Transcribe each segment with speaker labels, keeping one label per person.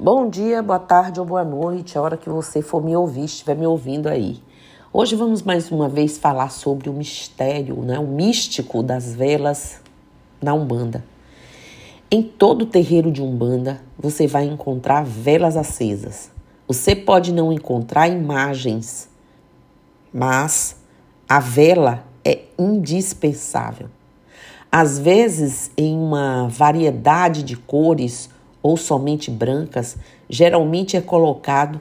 Speaker 1: Bom dia, boa tarde ou boa noite, a hora que você for me ouvir, estiver me ouvindo aí. Hoje vamos mais uma vez falar sobre o mistério, né, o místico das velas na Umbanda. Em todo terreiro de Umbanda, você vai encontrar velas acesas. Você pode não encontrar imagens, mas a vela é indispensável. Às vezes, em uma variedade de cores ou somente brancas, geralmente é colocado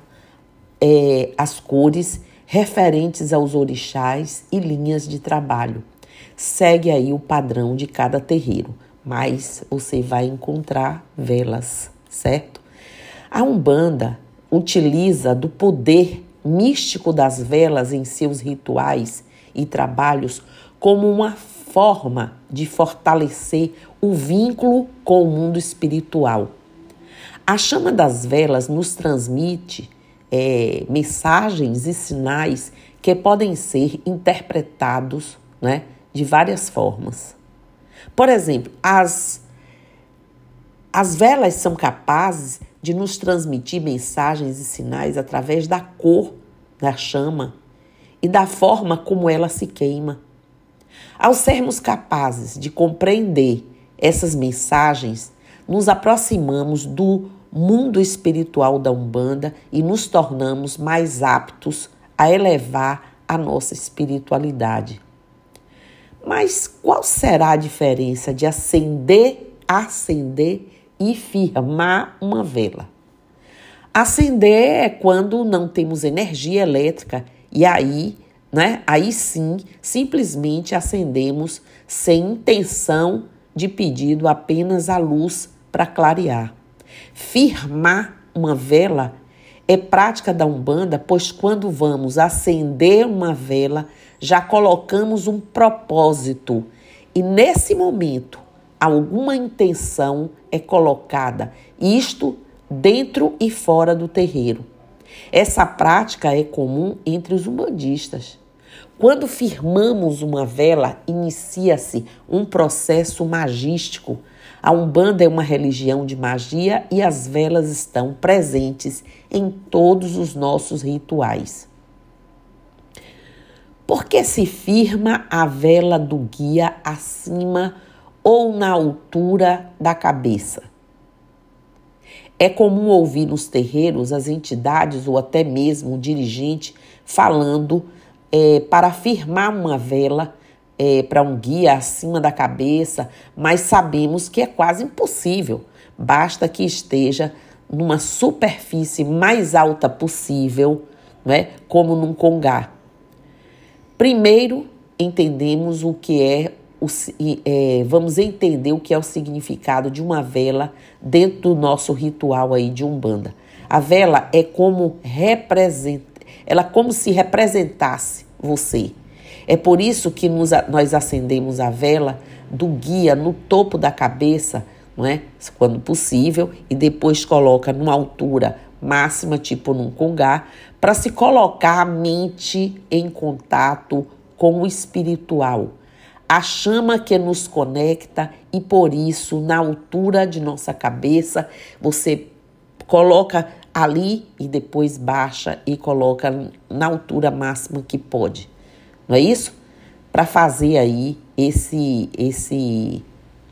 Speaker 1: é, as cores referentes aos orixás e linhas de trabalho. Segue aí o padrão de cada terreiro, mas você vai encontrar velas, certo? A Umbanda utiliza do poder místico das velas em seus rituais e trabalhos como uma forma de fortalecer o vínculo com o mundo espiritual a chama das velas nos transmite é, mensagens e sinais que podem ser interpretados né, de várias formas. Por exemplo, as, as velas são capazes de nos transmitir mensagens e sinais através da cor da chama e da forma como ela se queima. Ao sermos capazes de compreender essas mensagens, nos aproximamos do mundo espiritual da Umbanda e nos tornamos mais aptos a elevar a nossa espiritualidade. Mas qual será a diferença de acender, acender e firmar uma vela? Acender é quando não temos energia elétrica e aí, né? Aí sim, simplesmente acendemos sem intenção de pedido apenas a luz para clarear. Firmar uma vela é prática da Umbanda, pois quando vamos acender uma vela, já colocamos um propósito e nesse momento alguma intenção é colocada, isto dentro e fora do terreiro. Essa prática é comum entre os umbandistas. Quando firmamos uma vela, inicia-se um processo magístico a Umbanda é uma religião de magia e as velas estão presentes em todos os nossos rituais. Por que se firma a vela do guia acima ou na altura da cabeça? É comum ouvir nos terreiros as entidades ou até mesmo o dirigente falando é, para firmar uma vela é, para um guia acima da cabeça, mas sabemos que é quase impossível. Basta que esteja numa superfície mais alta possível, né, como num congá. Primeiro, entendemos o que é, o, é, vamos entender o que é o significado de uma vela dentro do nosso ritual aí de umbanda. A vela é como representa, ela como se representasse você. É por isso que nos, nós acendemos a vela do guia no topo da cabeça, não é? quando possível, e depois coloca numa altura máxima, tipo num congá, para se colocar a mente em contato com o espiritual. A chama que nos conecta e por isso, na altura de nossa cabeça, você coloca ali e depois baixa e coloca na altura máxima que pode não é isso? Para fazer aí esse, esse,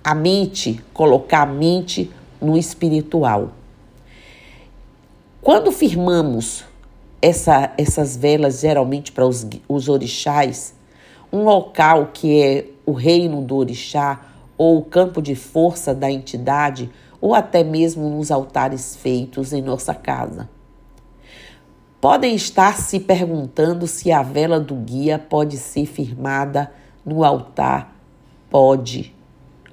Speaker 1: a mente, colocar a mente no espiritual. Quando firmamos essa, essas velas, geralmente para os, os orixás, um local que é o reino do orixá ou o campo de força da entidade, ou até mesmo nos altares feitos em nossa casa. Podem estar se perguntando se a vela do guia pode ser firmada no altar. Pode.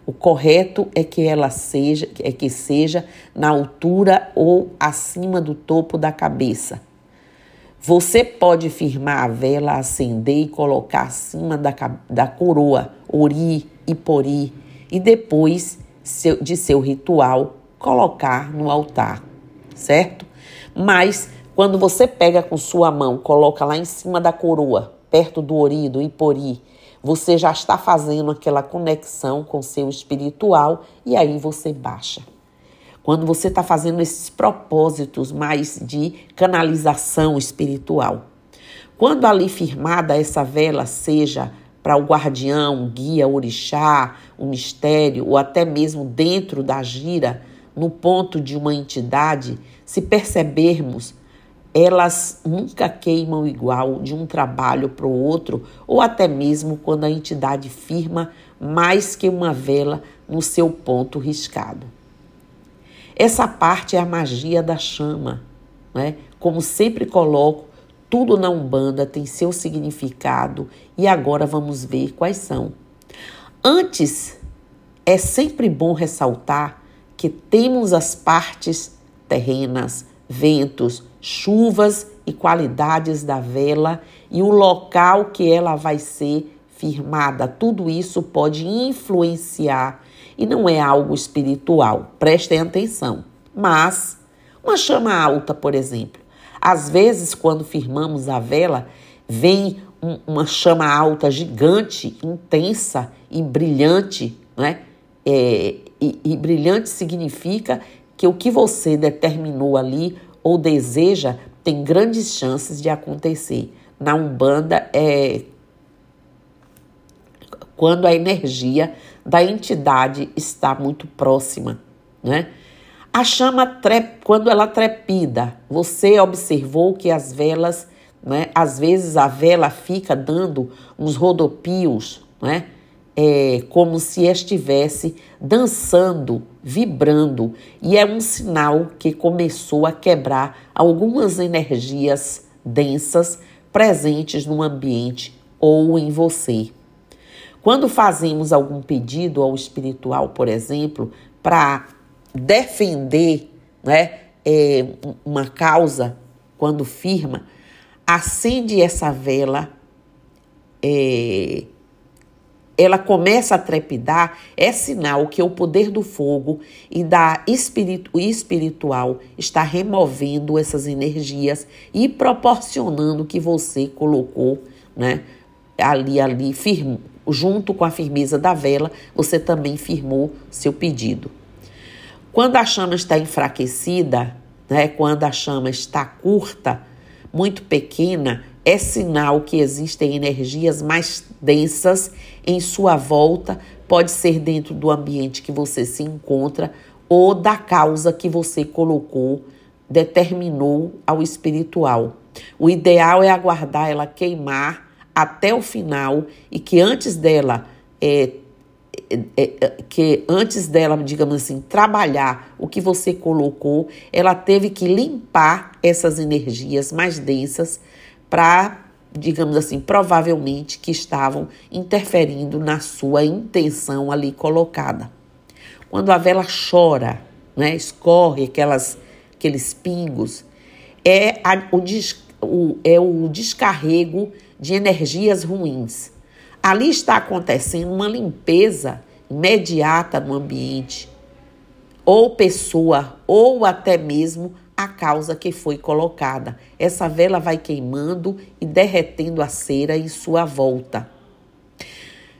Speaker 1: O correto é que ela seja, é que seja na altura ou acima do topo da cabeça. Você pode firmar a vela, acender e colocar acima da, da coroa, ori e pori, e depois de seu ritual, colocar no altar, certo? Mas quando você pega com sua mão, coloca lá em cima da coroa, perto do ori, do ipori, você já está fazendo aquela conexão com seu espiritual e aí você baixa. quando você está fazendo esses propósitos mais de canalização espiritual. Quando ali firmada essa vela, seja para o guardião, guia, orixá, o mistério, ou até mesmo dentro da gira, no ponto de uma entidade, se percebermos, elas nunca queimam igual de um trabalho para o outro, ou até mesmo quando a entidade firma mais que uma vela no seu ponto riscado. Essa parte é a magia da chama, né? Como sempre coloco, tudo na Umbanda tem seu significado e agora vamos ver quais são. Antes, é sempre bom ressaltar que temos as partes terrenas, ventos, chuvas e qualidades da vela e o local que ela vai ser firmada. Tudo isso pode influenciar e não é algo espiritual. Prestem atenção. Mas uma chama alta, por exemplo, às vezes, quando firmamos a vela, vem um, uma chama alta gigante, intensa e brilhante, né? É, e, e brilhante significa que o que você determinou ali ou deseja tem grandes chances de acontecer. Na Umbanda é quando a energia da entidade está muito próxima, né? A chama, trep, quando ela trepida, você observou que as velas, né, às vezes a vela fica dando uns rodopios, né, é, como se estivesse dançando, vibrando, e é um sinal que começou a quebrar algumas energias densas presentes no ambiente ou em você. Quando fazemos algum pedido ao espiritual, por exemplo, para defender né, é, uma causa, quando firma, acende essa vela, é, ela começa a trepidar, é sinal que o poder do fogo e da espiritu, espiritual está removendo essas energias e proporcionando que você colocou, né, ali, ali, firme, junto com a firmeza da vela, você também firmou seu pedido. Quando a chama está enfraquecida, né, quando a chama está curta, muito pequena, é sinal que existem energias mais densas em sua volta, pode ser dentro do ambiente que você se encontra ou da causa que você colocou, determinou ao espiritual. O ideal é aguardar ela queimar até o final e que antes dela é, é, é, que antes dela, digamos assim, trabalhar o que você colocou, ela teve que limpar essas energias mais densas para, digamos assim, provavelmente que estavam interferindo na sua intenção ali colocada. Quando a vela chora, né, escorre aquelas, aqueles pingos, é, a, o, des, o, é o descarrego de energias ruins Ali está acontecendo uma limpeza imediata no ambiente, ou pessoa, ou até mesmo a causa que foi colocada. Essa vela vai queimando e derretendo a cera em sua volta.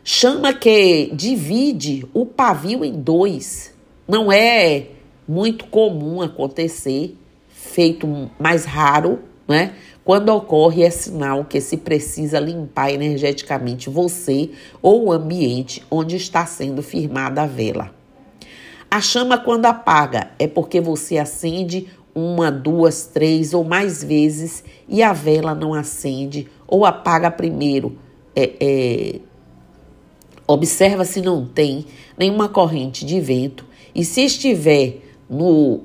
Speaker 1: Chama que divide o pavio em dois. Não é muito comum acontecer, feito mais raro, né? Quando ocorre, é sinal que se precisa limpar energeticamente você ou o ambiente onde está sendo firmada a vela. A chama, quando apaga, é porque você acende uma, duas, três ou mais vezes e a vela não acende ou apaga primeiro. É, é, observa se não tem nenhuma corrente de vento e se estiver no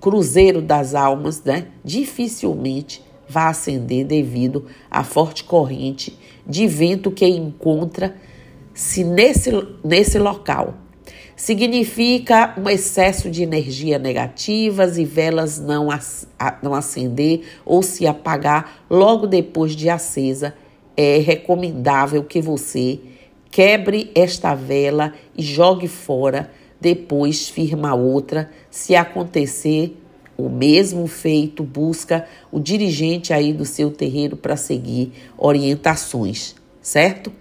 Speaker 1: cruzeiro das almas, né, dificilmente vai acender devido à forte corrente de vento que encontra-se nesse, nesse local. Significa um excesso de energia negativas e velas não, não acender ou se apagar logo depois de acesa. É recomendável que você quebre esta vela e jogue fora, depois firma outra, se acontecer o mesmo feito busca o dirigente aí do seu terreiro para seguir orientações, certo?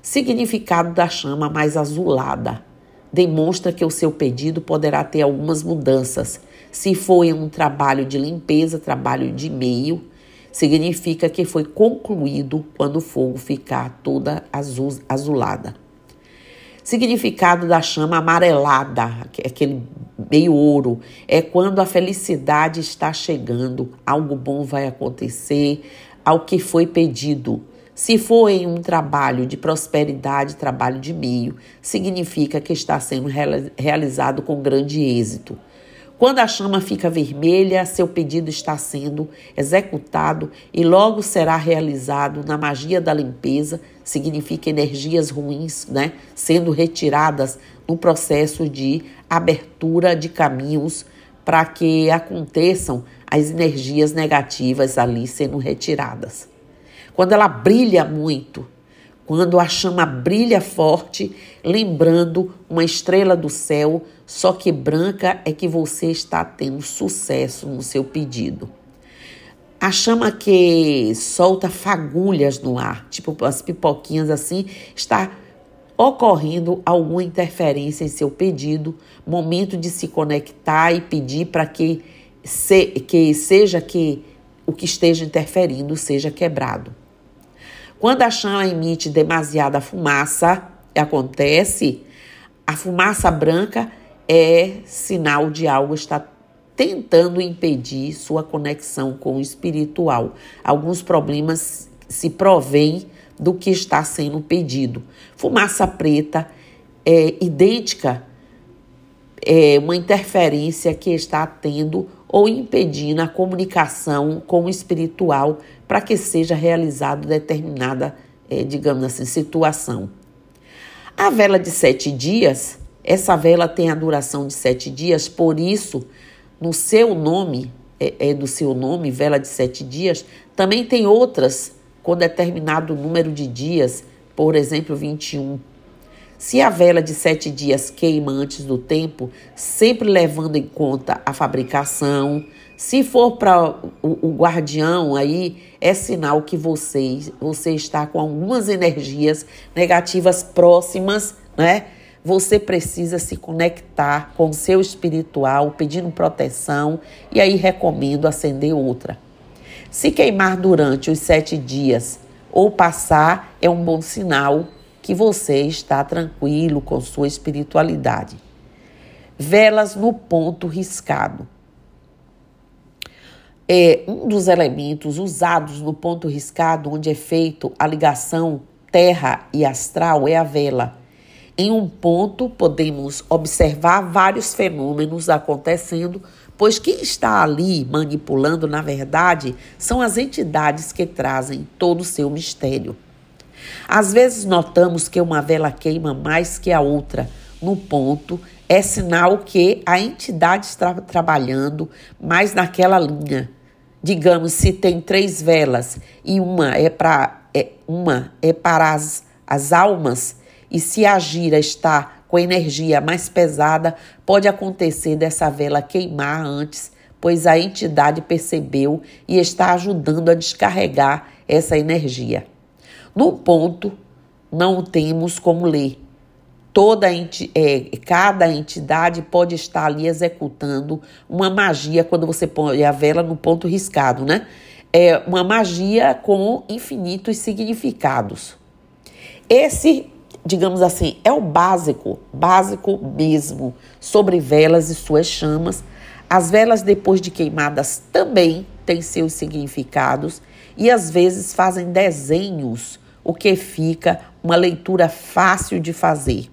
Speaker 1: Significado da chama mais azulada. Demonstra que o seu pedido poderá ter algumas mudanças. Se foi um trabalho de limpeza, trabalho de meio, significa que foi concluído quando o fogo ficar toda azul, azulada. Significado da chama amarelada, aquele meio ouro, é quando a felicidade está chegando, algo bom vai acontecer, ao que foi pedido. Se for em um trabalho de prosperidade, trabalho de meio, significa que está sendo realizado com grande êxito. Quando a chama fica vermelha, seu pedido está sendo executado e logo será realizado na magia da limpeza, significa energias ruins, né, sendo retiradas no processo de abertura de caminhos para que aconteçam as energias negativas ali sendo retiradas quando ela brilha muito, quando a chama brilha forte, lembrando uma estrela do céu, só que branca é que você está tendo sucesso no seu pedido. A chama que solta fagulhas no ar, tipo as pipoquinhas assim, está ocorrendo alguma interferência em seu pedido, momento de se conectar e pedir para que, se, que seja que o que esteja interferindo seja quebrado. Quando a chama emite demasiada fumaça, acontece, a fumaça branca é sinal de algo estar tentando impedir sua conexão com o espiritual. Alguns problemas se provêm do que está sendo pedido. Fumaça preta é idêntica é uma interferência que está tendo ou impedindo a comunicação com o espiritual para que seja realizada determinada, é, digamos assim, situação. A vela de sete dias, essa vela tem a duração de sete dias, por isso, no seu nome, é, é do seu nome, vela de sete dias, também tem outras com determinado número de dias, por exemplo, 21. Se a vela de sete dias queima antes do tempo, sempre levando em conta a fabricação, se for para o, o, guardião, aí é sinal que você, você está com algumas energias negativas próximas, né? Você precisa se conectar com o seu espiritual, pedindo proteção, e aí recomendo acender outra. Se queimar durante os sete dias ou passar, é um bom sinal que você está tranquilo com sua espiritualidade. Velas no ponto riscado é um dos elementos usados no ponto riscado, onde é feito a ligação terra e astral, é a vela. Em um ponto, podemos observar vários fenômenos acontecendo, pois quem está ali manipulando, na verdade, são as entidades que trazem todo o seu mistério. Às vezes notamos que uma vela queima mais que a outra no ponto, é sinal que a entidade está trabalhando mais naquela linha digamos, se tem três velas e uma é para é, uma é para as, as almas, e se a gira está com energia mais pesada, pode acontecer dessa vela queimar antes, pois a entidade percebeu e está ajudando a descarregar essa energia. No ponto, não temos como ler, toda é, cada entidade pode estar ali executando uma magia quando você põe a vela no ponto riscado, né? É uma magia com infinitos significados. Esse, digamos assim, é o básico, básico mesmo, sobre velas e suas chamas. As velas, depois de queimadas, também têm seus significados e às vezes fazem desenhos, o que fica uma leitura fácil de fazer.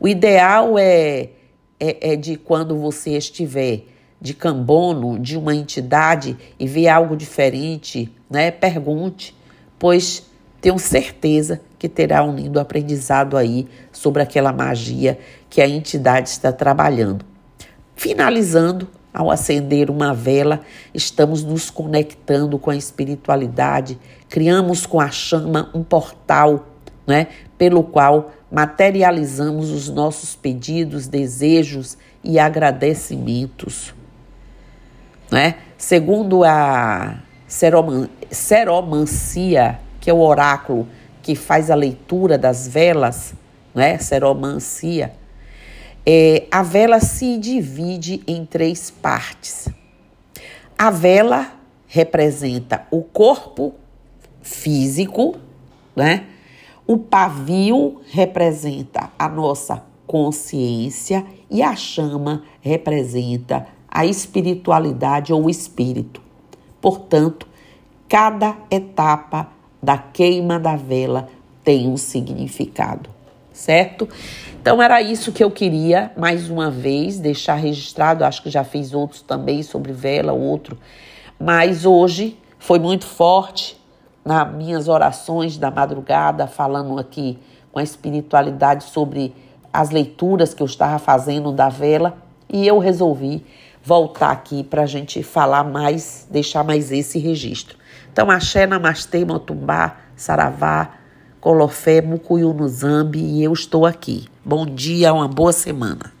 Speaker 1: O ideal é, é, é de quando você estiver de cambono de uma entidade e ver algo diferente, né? Pergunte, pois tenho certeza que terá um lindo aprendizado aí sobre aquela magia que a entidade está trabalhando. Finalizando, ao acender uma vela, estamos nos conectando com a espiritualidade, criamos com a chama um portal, né, pelo qual materializamos os nossos pedidos, desejos e agradecimentos. Né? Segundo a seroman seromancia, que é o oráculo que faz a leitura das velas, né? seromancia, É, a vela se divide em três partes. A vela representa o corpo físico, né? O pavio representa a nossa consciência e a chama representa a espiritualidade ou o espírito. Portanto, cada etapa da queima da vela tem um significado, certo? Então era isso que eu queria mais uma vez deixar registrado. Acho que já fiz outros também sobre vela, outro, mas hoje foi muito forte nas minhas orações da madrugada, falando aqui com a espiritualidade sobre as leituras que eu estava fazendo da vela, e eu resolvi voltar aqui para a gente falar mais, deixar mais esse registro. Então, axé, namastê, motumbá, saravá, colofé, mucuyu no zambi, e eu estou aqui. Bom dia, uma boa semana.